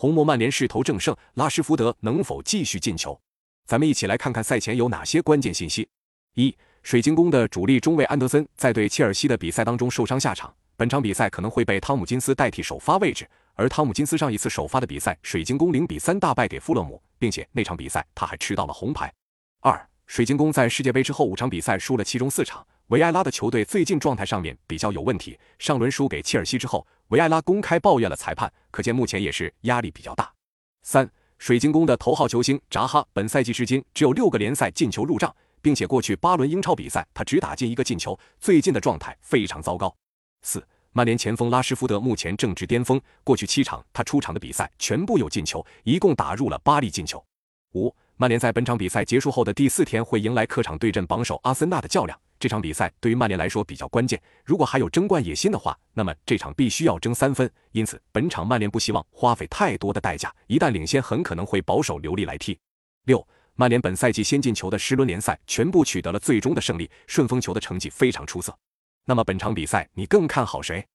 红魔曼联势头正盛，拉什福德能否继续进球？咱们一起来看看赛前有哪些关键信息。一、水晶宫的主力中卫安德森在对切尔西的比赛当中受伤下场，本场比赛可能会被汤姆金斯代替首发位置。而汤姆金斯上一次首发的比赛，水晶宫零比三大败给富勒姆，并且那场比赛他还吃到了红牌。二、水晶宫在世界杯之后五场比赛输了其中四场，维埃拉的球队最近状态上面比较有问题。上轮输给切尔西之后，维埃拉公开抱怨了裁判，可见目前也是压力比较大。三。水晶宫的头号球星扎哈，本赛季至今只有六个联赛进球入账，并且过去八轮英超比赛他只打进一个进球，最近的状态非常糟糕。四，曼联前锋拉什福德目前正值巅峰，过去七场他出场的比赛全部有进球，一共打入了八粒进球。五，曼联在本场比赛结束后的第四天会迎来客场对阵榜首阿森纳的较量。这场比赛对于曼联来说比较关键，如果还有争冠野心的话，那么这场必须要争三分。因此，本场曼联不希望花费太多的代价，一旦领先，很可能会保守留力来踢。六，曼联本赛季先进球的十轮联赛全部取得了最终的胜利，顺风球的成绩非常出色。那么本场比赛你更看好谁？